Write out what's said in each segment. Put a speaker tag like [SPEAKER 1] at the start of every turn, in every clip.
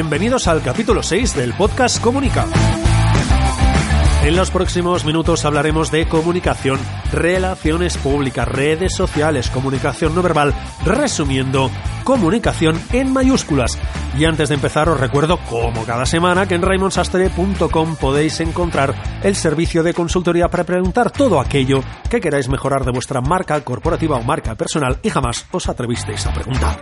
[SPEAKER 1] Bienvenidos al capítulo 6 del podcast Comunica. En los próximos minutos hablaremos de comunicación, relaciones públicas, redes sociales, comunicación no verbal, resumiendo, comunicación en mayúsculas. Y antes de empezar os recuerdo, como cada semana, que en raymonsastre.com podéis encontrar el servicio de consultoría para preguntar todo aquello que queráis mejorar de vuestra marca corporativa o marca personal y jamás os atrevisteis a preguntar.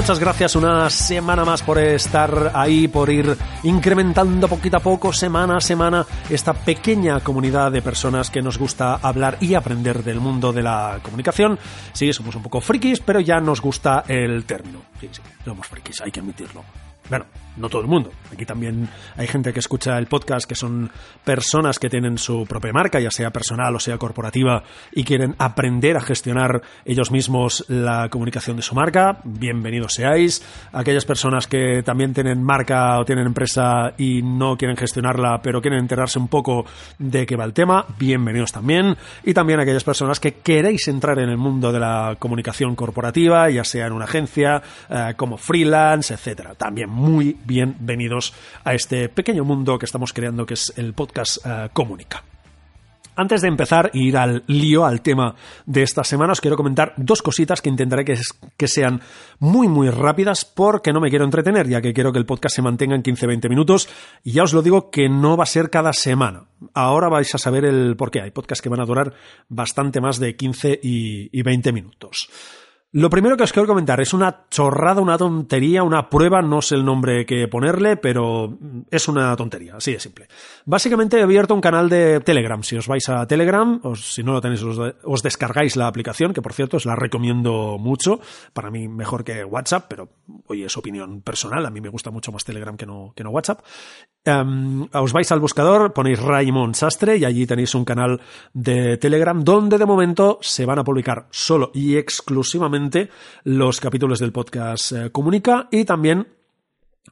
[SPEAKER 1] Muchas gracias una semana más por estar ahí, por ir incrementando poquito a poco, semana a semana, esta pequeña comunidad de personas que nos gusta hablar y aprender del mundo de la comunicación. Sí, somos un poco frikis, pero ya nos gusta el término. Sí, somos frikis, hay que admitirlo. Bueno, no todo el mundo. Aquí también hay gente que escucha el podcast que son personas que tienen su propia marca, ya sea personal o sea corporativa, y quieren aprender a gestionar ellos mismos la comunicación de su marca. Bienvenidos seáis. Aquellas personas que también tienen marca o tienen empresa y no quieren gestionarla, pero quieren enterarse un poco de qué va el tema, bienvenidos también. Y también aquellas personas que queréis entrar en el mundo de la comunicación corporativa, ya sea en una agencia, eh, como freelance, etcétera. También muy bienvenidos a este pequeño mundo que estamos creando que es el podcast uh, Comunica. Antes de empezar e ir al lío, al tema de esta semana, os quiero comentar dos cositas que intentaré que, que, sean muy, muy rápidas porque no me quiero entretener, ya que quiero que el podcast se mantenga en 15-20 minutos. Y ya os lo digo que no va a ser cada semana. Ahora vais a saber el por qué. Hay podcasts que van a durar bastante más de 15 y, y 20 minutos. Lo primero que os quiero comentar es una chorrada, una tontería, una prueba, no sé el nombre que ponerle, pero es una tontería, así de simple. Básicamente he abierto un canal de Telegram. Si os vais a Telegram, o si no lo tenéis, os, descargáis la aplicación, que por cierto os la recomiendo mucho. Para mí mejor que WhatsApp, pero hoy es opinión personal. A mí me gusta mucho más Telegram que no, que no WhatsApp. Os vais al buscador, ponéis Raymond Sastre y allí tenéis un canal de Telegram donde de momento se van a publicar solo y exclusivamente los capítulos del podcast eh, Comunica y también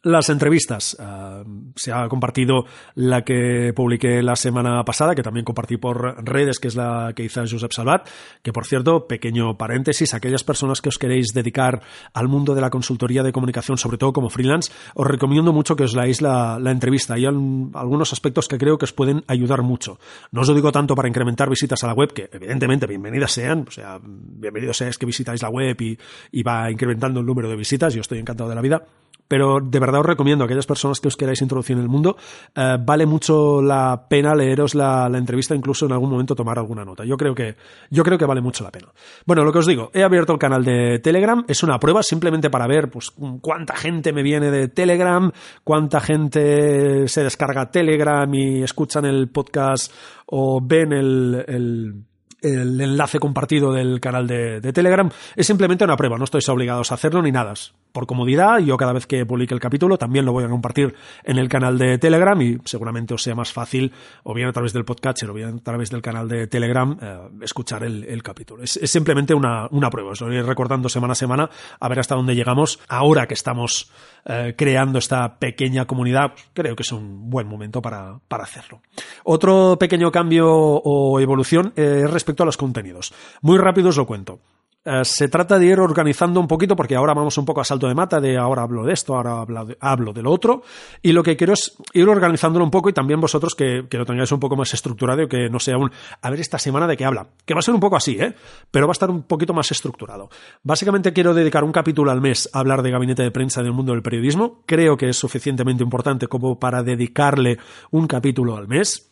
[SPEAKER 1] las entrevistas. Uh, se ha compartido la que publiqué la semana pasada, que también compartí por redes, que es la que hizo Josep Salvat, que por cierto, pequeño paréntesis, aquellas personas que os queréis dedicar al mundo de la consultoría de comunicación, sobre todo como freelance, os recomiendo mucho que os leáis la, la entrevista. Hay algunos aspectos que creo que os pueden ayudar mucho. No os lo digo tanto para incrementar visitas a la web, que evidentemente bienvenidas sean, o sea, bienvenidos seáis que visitáis la web y, y va incrementando el número de visitas, yo estoy encantado de la vida pero de verdad os recomiendo a aquellas personas que os queráis introducir en el mundo, eh, vale mucho la pena leeros la, entrevista, incluso en algún momento tomar alguna nota. Yo creo que, yo creo que vale mucho la pena. Bueno, lo que os digo, he abierto el canal de Telegram, es una prueba simplemente para ver pues cuánta gente me viene de Telegram, cuánta gente se descarga Telegram y escuchan el podcast o ven el enlace compartido del canal de, de, Telegram. Es simplemente una prueba, no estáis obligados a hacerlo ni nada. Por comodidad, yo cada vez que publique el capítulo también lo voy a compartir en el canal de Telegram y seguramente os sea más fácil, o bien a través del podcast o bien a través del canal de Telegram, eh, escuchar el, capítulo. Es, es, simplemente una, una prueba, os lo iré recordando semana a semana a ver hasta dónde llegamos. Ahora que estamos eh, creando esta pequeña comunidad, creo que es un buen momento para, para hacerlo. Otro pequeño cambio o evolución eh, es respecto a los contenidos. Muy rápido os lo cuento. Eh, se trata de ir organizando un poquito, porque ahora vamos un poco a salto de mata, de ahora hablo de esto, ahora hablo de, hablo de lo otro, y lo que quiero es ir organizándolo un poco y también vosotros que, que, lo tengáis un poco más estructurado y que no sea un, a ver esta semana de qué habla, que va a ser un poco así, ¿eh? pero va a estar un poquito más estructurado. Básicamente quiero dedicar un capítulo al mes a hablar de gabinete de prensa del mundo del periodismo, creo que es suficientemente importante como para dedicarle un capítulo al mes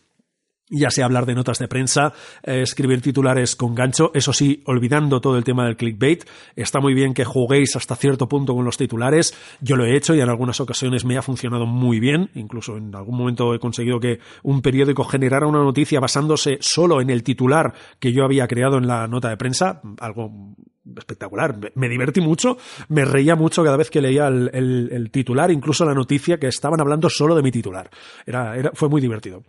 [SPEAKER 1] ya sea hablar de notas de prensa, eh, escribir titulares con gancho, eso sí, olvidando todo el tema del clickbait. Está muy bien que juguéis hasta cierto punto con los titulares. Yo lo he hecho y en algunas ocasiones me ha funcionado muy bien. Incluso en algún momento he conseguido que un periódico generara una noticia basándose solo en el titular que yo había creado en la nota de prensa. Algo espectacular. Me, divertí mucho, me reía mucho cada vez que leía el, titular, incluso la noticia que estaban hablando solo de mi titular. Era, era, fue muy divertido.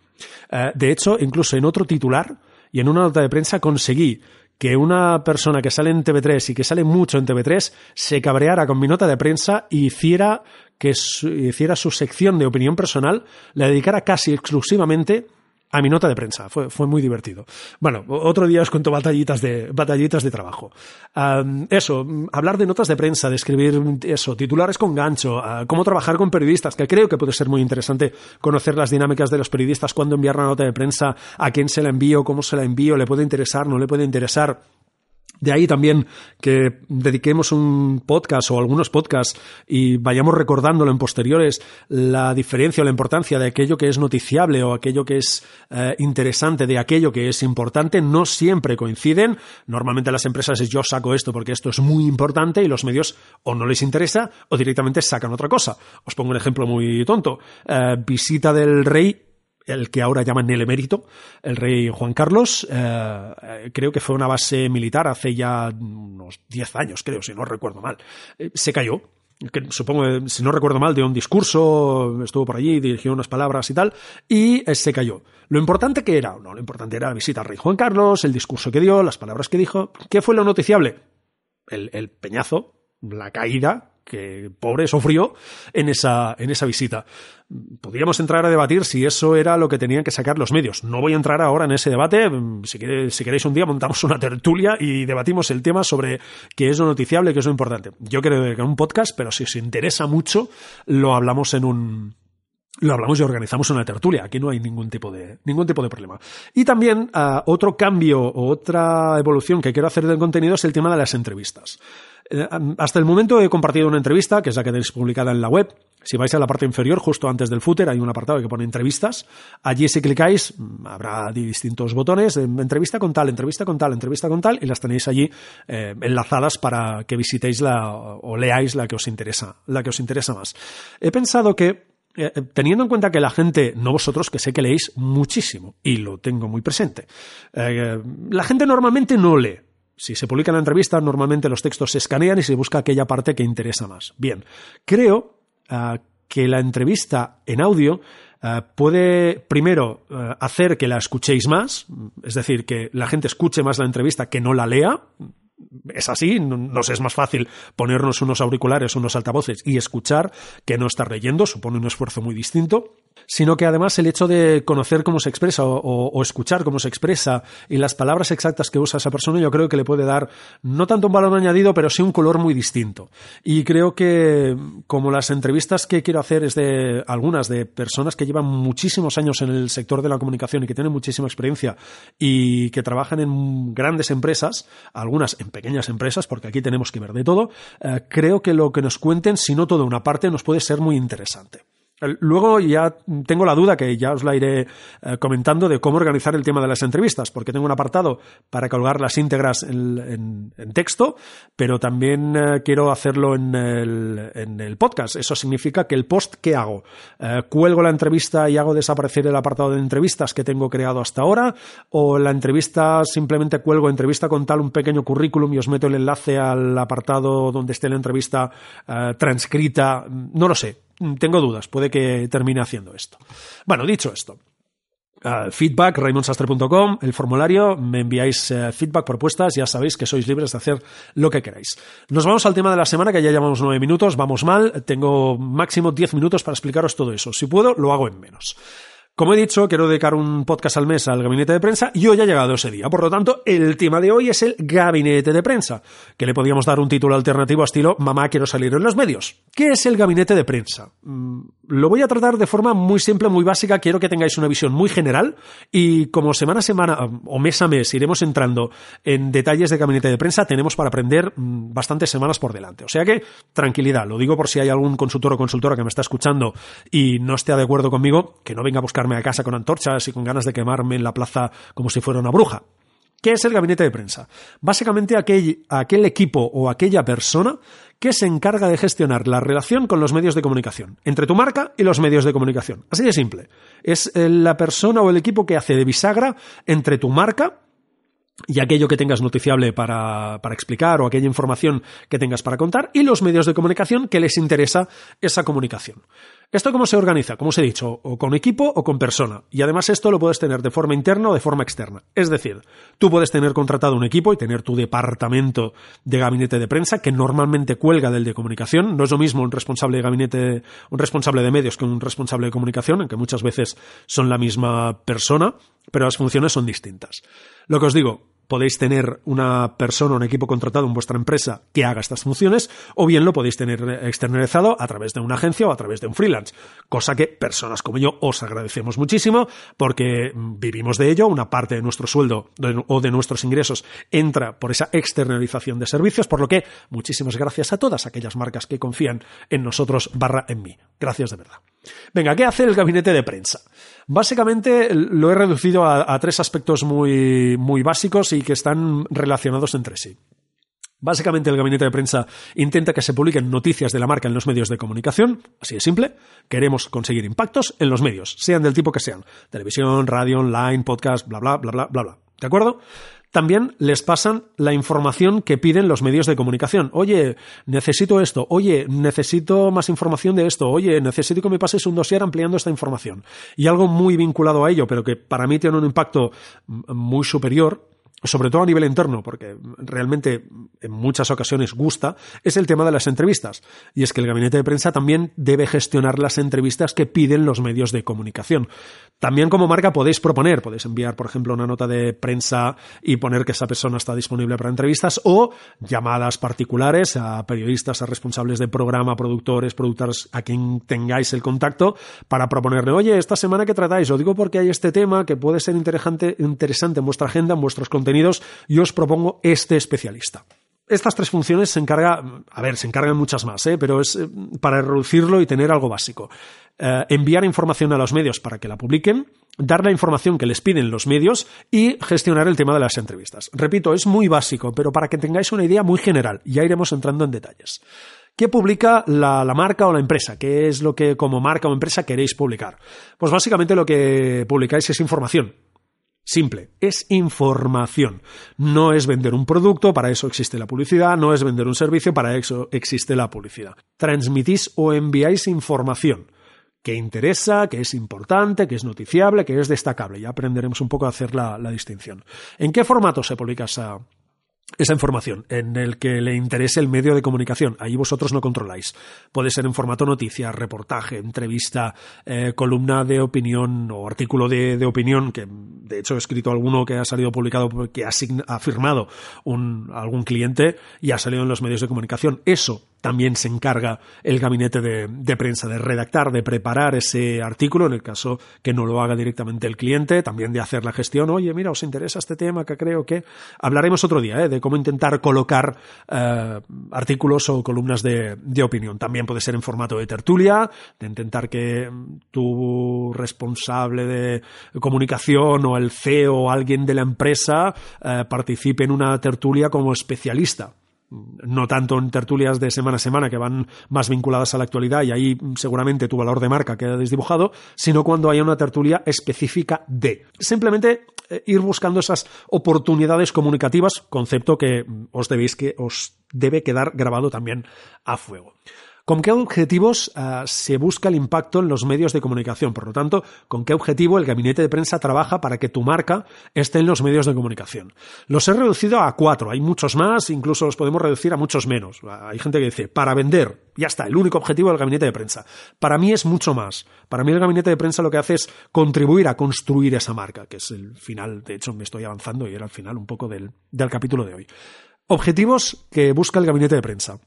[SPEAKER 1] Eh, de hecho, incluso en otro titular y en una nota de prensa conseguí que una persona que sale en TV3 y que sale mucho en TV3 se cabreara con mi nota de prensa y hiciera que hiciera su sección de opinión personal, la dedicara casi exclusivamente a mi nota de prensa. Fue, fue muy divertido. Bueno, otro día os cuento batallitas de, batallitas de trabajo. eso, hablar de notas de prensa, de escribir eso, titulares con gancho, cómo trabajar con periodistas, que creo que puede ser muy interesante conocer las dinámicas de los periodistas, cuándo enviar una nota de prensa, a quién se la envío, cómo se la envío, le puede interesar, no le puede interesar de ahí también que dediquemos un podcast o algunos podcasts y vayamos recordándolo en posteriores la diferencia o la importancia de aquello que es noticiable o aquello que es eh, interesante de aquello que es importante no siempre coinciden. Normalmente las empresas es yo saco esto porque esto es muy importante y los medios o no les interesa o directamente sacan otra cosa. Os pongo un ejemplo muy tonto. Eh, visita del rey el que ahora llaman el emérito, el rey Juan Carlos. Eh, creo que fue una base militar hace ya unos 10 años, creo, si no recuerdo mal. Eh, se cayó. Que, supongo, si no recuerdo mal, dio un discurso, estuvo por allí, dirigió unas palabras y tal, y eh, se cayó. Lo importante que era, no, lo importante era la visita al rey Juan Carlos, el discurso que dio, las palabras que dijo. ¿Qué fue lo noticiable? El peñazo, la caída que pobre sufrió en esa, en esa visita. Podríamos entrar a debatir si eso era lo que tenían que sacar los medios. No voy a entrar ahora en ese debate. Si, queréis un día montamos una tertulia y debatimos el tema sobre qué es lo noticiable, qué es lo importante. Yo creo que en un podcast, pero si os interesa mucho, lo hablamos en un, lo hablamos y organizamos una tertulia. Aquí no hay ningún tipo de, ningún tipo de problema. Y también uh, otro cambio o otra evolución que quiero hacer del contenido es el tema de las entrevistas. Eh, hasta el momento he compartido una entrevista, que es la que tenéis publicada en la web. Si vais a la parte inferior, justo antes del footer, hay un apartado que pone entrevistas. Allí si clicáis, mm, habrá distintos botones, entrevista con tal, entrevista con tal, entrevista con tal, y las tenéis allí eh, enlazadas para que visitéis la, o leáis la que os interesa, la que os interesa más. He pensado que eh, teniendo en cuenta que la gente, no vosotros, que sé que leéis muchísimo, y lo tengo muy presente, la gente normalmente no lee. Si se publica la entrevista, normalmente los textos se escanean y se busca aquella parte que interesa más. Bien, creo uh, que la entrevista en audio uh, puede, primero, uh, hacer que la escuchéis más, es decir, que la gente escuche más la entrevista que no la lea, es así, nos es más fácil ponernos unos auriculares, unos altavoces y escuchar que no estar leyendo, supone un esfuerzo muy distinto, sino que además el hecho de conocer cómo se expresa o, o, escuchar cómo se expresa y las palabras exactas que usa esa persona, yo creo que le puede dar no tanto un valor añadido, pero sí un color muy distinto. Y creo que como las entrevistas que quiero hacer es de algunas de personas que llevan muchísimos años en el sector de la comunicación y que tienen muchísima experiencia y que trabajan en grandes empresas, algunas en pequeñas empresas, porque aquí tenemos que ver de todo, eh, creo que lo que nos cuenten, si no toda una parte, nos puede ser muy interesante. Luego ya tengo la duda, que ya os la iré eh, comentando, de cómo organizar el tema de las entrevistas, porque tengo un apartado para colgar las íntegras en, texto, pero también eh, quiero hacerlo en el, en el, podcast. Eso significa que el post que hago, eh, cuelgo la entrevista y hago desaparecer el apartado de entrevistas que tengo creado hasta ahora, o la entrevista simplemente cuelgo entrevista con tal un pequeño currículum y os meto el enlace al apartado donde esté la entrevista transcrita, no lo sé tengo dudas, puede que termine haciendo esto. Bueno, dicho esto, Uh, feedback, raimonsastre.com, el formulario, me enviáis uh, feedback, propuestas, ya sabéis que sois libres de hacer lo que queráis. Nos vamos al tema de la semana, que ya llevamos nueve minutos, vamos mal, tengo máximo diez minutos para explicaros todo eso. Si puedo, lo hago en menos. Como he dicho, quiero dedicar un podcast al mes al gabinete de prensa y hoy ha llegado ese día. Por lo tanto, el tema de hoy es el gabinete de prensa, que le podríamos dar un título alternativo a estilo Mamá, quiero salir en los medios. ¿Qué es el gabinete de prensa? Mm, lo voy a tratar de forma muy simple, muy básica. Quiero que tengáis una visión muy general y como semana a semana o mes a mes iremos entrando en detalles de gabinete de prensa, tenemos para aprender mm, bastantes semanas por delante. O sea que, tranquilidad, lo digo por si hay algún consultor o consultora que me está escuchando y no esté de acuerdo conmigo, que no venga a buscar a casa con antorchas y con ganas de quemarme en la plaza como si fuera una bruja. ¿Qué es el gabinete de prensa? Básicamente aquel, aquel, equipo o aquella persona que se encarga de gestionar la relación con los medios de comunicación, entre tu marca y los medios de comunicación. Así de simple. Es eh, la persona o el equipo que hace de bisagra entre tu marca y aquello que tengas noticiable para, para, explicar o aquella información que tengas para contar y los medios de comunicación que les interesa esa comunicación. ¿Esto cómo se organiza? Como os he dicho, o con equipo o con persona. Y además esto lo puedes tener de forma interna o de forma externa. Es decir, tú puedes tener contratado un equipo y tener tu departamento de gabinete de prensa que normalmente cuelga del de comunicación. No es lo mismo un responsable de gabinete, un responsable de medios que un responsable de comunicación, aunque muchas veces son la misma persona, pero las funciones son distintas. Lo que os digo, podéis tener una persona, un equipo contratado en vuestra empresa que haga estas funciones, o bien lo podéis tener externalizado a través de una agencia o a través de un freelance, cosa que personas como yo os agradecemos muchísimo porque vivimos de ello, una parte de nuestro sueldo o de nuestros ingresos entra por esa externalización de servicios, por lo que muchísimas gracias a todas aquellas marcas que confían en nosotros barra en mí. Gracias de verdad. Venga, ¿qué hace el gabinete de prensa? Básicamente lo he reducido a, tres aspectos muy, muy básicos y que están relacionados entre sí. Básicamente el gabinete de prensa intenta que se publiquen noticias de la marca en los medios de comunicación, así de simple. Queremos conseguir impactos en los medios, sean del tipo que sean, televisión, radio, online, podcast, bla bla bla bla bla bla. ¿De acuerdo? También les pasan la información que piden los medios de comunicación. Oye, necesito esto. Oye, necesito más información de esto. Oye, necesito que me pases un dossier ampliando esta información. Y algo muy vinculado a ello, pero que para mí tiene un impacto muy superior, sobre todo a nivel interno, porque realmente en muchas ocasiones gusta, es el tema de las entrevistas. Y es que el gabinete de prensa también debe gestionar las entrevistas que piden los medios de comunicación. También como marca podéis proponer, podéis enviar, por ejemplo, una nota de prensa y poner que esa persona está disponible para entrevistas o llamadas particulares a periodistas, a responsables de programa, productores, productores, a quien tengáis el contacto para proponerle, oye, esta semana que tratáis, lo digo porque hay este tema que puede ser interesante, interesante en vuestra agenda, en vuestros contenidos contenidos, yo os propongo este especialista. Estas tres funciones se encarga, a ver, se encargan muchas más, ¿eh? pero es eh, para reducirlo y tener algo básico. Eh, enviar información a los medios para que la publiquen, dar la información que les piden los medios y gestionar el tema de las entrevistas. Repito, es muy básico, pero para que tengáis una idea muy general, ya iremos entrando en detalles. ¿Qué publica la, marca o la empresa? ¿Qué es lo que como marca o empresa queréis publicar? Pues básicamente lo que publicáis es información. Simple, es información. No es vender un producto, para eso existe la publicidad, no es vender un servicio, para eso existe la publicidad. Transmitís o enviáis información que interesa, que es importante, que es noticiable, que es destacable. Ya aprenderemos un poco a hacer la, la distinción. ¿En qué formato se publica esa, esa información en el que le interese el medio de comunicación. Ahí vosotros no controláis. Puede ser en formato noticia, reportaje, entrevista, eh, columna de opinión o artículo de, opinión, que de hecho he escrito alguno que ha salido publicado porque ha, firmado un, algún cliente y ha salido en los medios de comunicación. Eso también se encarga el gabinete de, prensa de redactar, de preparar ese artículo, en el caso que no lo haga directamente el cliente, también de hacer la gestión. Oye, mira, os interesa este tema que creo que hablaremos otro día ¿eh? de cómo intentar colocar eh, artículos o columnas de, opinión. También puede ser en formato de tertulia, de intentar que tu responsable de comunicación o el CEO o alguien de la empresa eh, participe en una tertulia como especialista no tanto en tertulias de semana a semana que van más vinculadas a la actualidad y ahí seguramente tu valor de marca queda desdibujado, sino cuando haya una tertulia específica de. Simplemente eh, ir buscando esas oportunidades comunicativas, concepto que os debéis que os debe quedar grabado también a fuego. ¿Con qué objetivos uh, se busca el impacto en los medios de comunicación? Por lo tanto, ¿con qué objetivo el gabinete de prensa trabaja para que tu marca esté en los medios de comunicación? Los he reducido a cuatro, hay muchos más, incluso los podemos reducir a muchos menos. Hay gente que dice, para vender, ya está, el único objetivo del gabinete de prensa. Para mí es mucho más. Para mí el gabinete de prensa lo que hace es contribuir a construir esa marca, que es el final, de hecho me estoy avanzando y era el final un poco del, del capítulo de hoy. Objetivos que busca el gabinete de prensa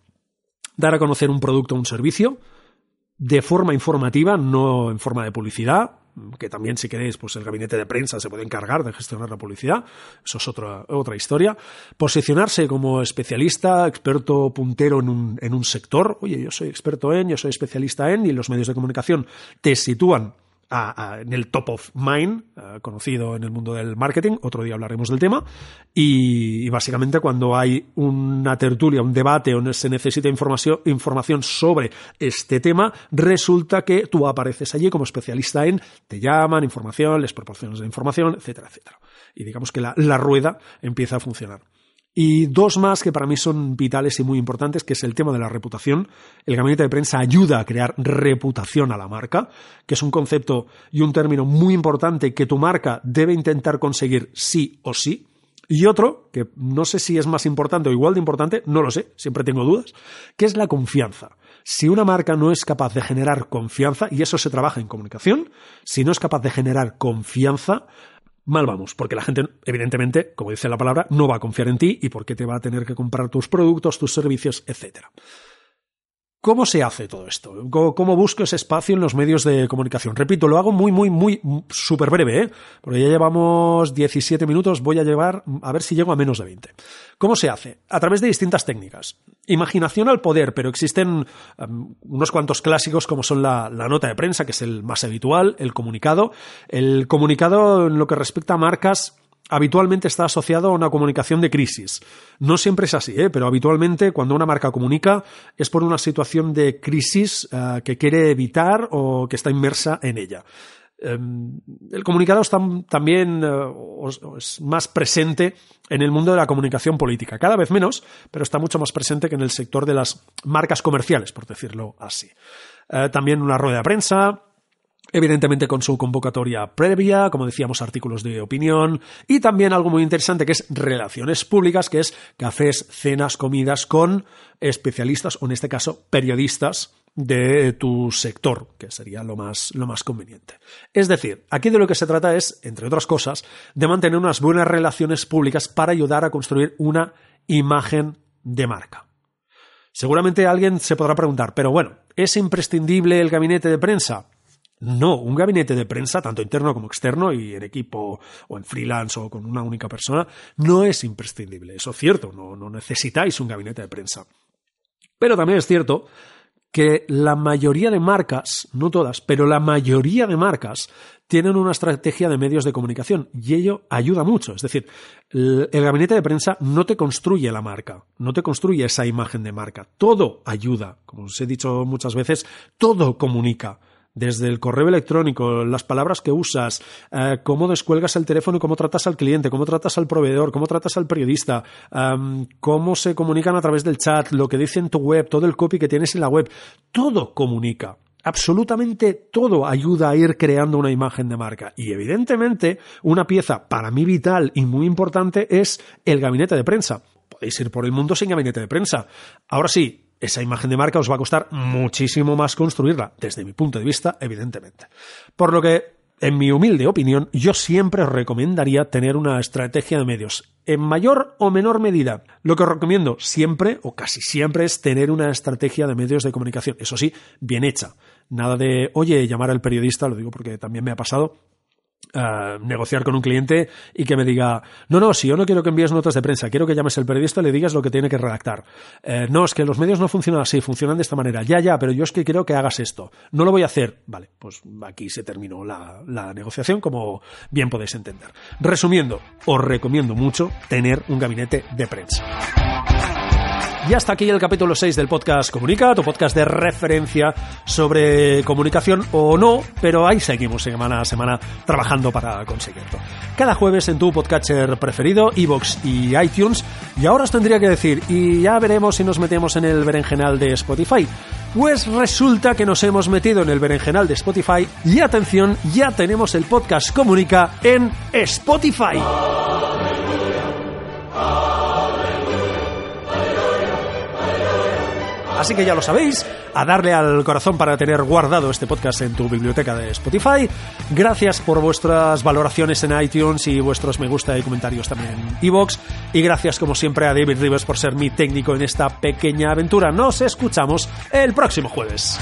[SPEAKER 1] a conocer un producto o un servicio de forma informativa, no en forma de publicidad, que también si queréis, pues el gabinete de prensa se puede encargar de gestionar la publicidad, eso es otra, otra historia. Posicionarse como especialista, experto puntero en un, en un sector, oye, yo soy experto en, yo soy especialista en, y los medios de comunicación te sitúan en el top of mind, conocido en el mundo del marketing, otro día hablaremos del tema, y, básicamente cuando hay una tertulia, un debate o se necesita información, información sobre este tema, resulta que tú apareces allí como especialista en, te llaman, información, les proporcionas la información, etcétera, etcétera. Y digamos que la rueda empieza a funcionar. Y dos más que para mí son vitales y muy importantes, que es el tema de la reputación. El gabinete de prensa ayuda a crear reputación a la marca, que es un concepto y un término muy importante que tu marca debe intentar conseguir sí o sí. Y otro, que no sé si es más importante o igual de importante, no lo sé, siempre tengo dudas, que es la confianza. Si una marca no es capaz de generar confianza, y eso se trabaja en comunicación, si no es capaz de generar confianza, mal vamos, porque la gente, evidentemente, como dice la palabra, no va a confiar en ti y porque te va a tener que comprar tus productos, tus servicios, etcétera. ¿Cómo se hace todo esto? ¿Cómo, busco ese espacio en los medios de comunicación? Repito, lo hago muy, muy, muy súper breve, ¿eh? porque ya llevamos 17 minutos, voy a llevar, a ver si llego a menos de 20. ¿Cómo se hace? A través de distintas técnicas. Imaginación al poder, pero existen um, unos cuantos clásicos como son la, nota de prensa, que es el más habitual, el comunicado. El comunicado en lo que respecta a marcas habitualmente está asociado a una comunicación de crisis. No siempre es así, ¿eh? pero habitualmente cuando una marca comunica es por una situación de crisis uh, que quiere evitar o que está inmersa en ella. Um, el comunicado está también uh, es más presente en el mundo de la comunicación política, cada vez menos, pero está mucho más presente que en el sector de las marcas comerciales, por decirlo así. También una rueda de prensa, evidentemente con su convocatoria previa, como decíamos, artículos de opinión y también algo muy interesante que es relaciones públicas, que es cafés, cenas, comidas con especialistas o en este caso periodistas de tu sector, que sería lo más, lo más conveniente. Es decir, aquí de lo que se trata es, entre otras cosas, de mantener unas buenas relaciones públicas para ayudar a construir una imagen de marca. Seguramente alguien se podrá preguntar, pero bueno, ¿es imprescindible el gabinete de prensa? No, un gabinete de prensa, tanto interno como externo, y en equipo o en freelance o con una única persona, no es imprescindible. Eso es cierto, no, no necesitáis un gabinete de prensa. Pero también es cierto que la mayoría de marcas, no todas, pero la mayoría de marcas tienen una estrategia de medios de comunicación y ello ayuda mucho. Es decir, el, gabinete de prensa no te construye la marca, no te construye esa imagen de marca. Todo ayuda, como os he dicho muchas veces, todo comunica desde el correo electrónico, las palabras que usas, eh, cómo descuelgas el teléfono y cómo tratas al cliente, cómo tratas al proveedor, cómo tratas al periodista, cómo se comunican a través del chat, lo que dice en tu web, todo el copy que tienes en la web, todo comunica. Absolutamente todo ayuda a ir creando una imagen de marca. Y evidentemente, una pieza para mí vital y muy importante es el gabinete de prensa. Podéis ir por el mundo sin gabinete de prensa. Ahora sí, esa imagen de marca os va a costar muchísimo más construirla, desde mi punto de vista, evidentemente. Por lo que, en mi humilde opinión, yo siempre os recomendaría tener una estrategia de medios, en mayor o menor medida. Lo que os recomiendo siempre, o casi siempre, es tener una estrategia de medios de comunicación, eso sí, bien hecha. Nada de, oye, llamar al periodista, lo digo porque también me ha pasado, Uh, negociar con un cliente y que me diga, no, no, si yo no quiero que envíes notas de prensa, quiero que llames al periodista y le digas lo que tiene que redactar. Eh, no, es que los medios no funcionan así, funcionan de esta manera. Ya, ya, pero yo es que quiero que hagas esto. No lo voy a hacer. Vale, pues aquí se terminó la, la negociación, como bien podéis entender. Resumiendo, os recomiendo mucho tener un gabinete de prensa. Y hasta aquí el capítulo 6 del podcast Comunica, tu podcast de referencia sobre comunicación o no, pero ahí seguimos semana a semana trabajando para conseguirlo. Cada jueves en tu podcatcher preferido, Evox y iTunes. Y ahora os tendría que decir, y ya veremos si nos metemos en el berenjenal de Spotify. Pues resulta que nos hemos metido en el berenjenal de Spotify y atención, ya tenemos el podcast Comunica en Spotify. Así que ya lo sabéis, a darle al corazón para tener guardado este podcast en tu biblioteca de Spotify. Gracias por vuestras valoraciones en iTunes y vuestros me gusta y comentarios también en iVoox. Y gracias como siempre a David Rivers por ser mi técnico en esta pequeña aventura. Nos escuchamos el próximo jueves.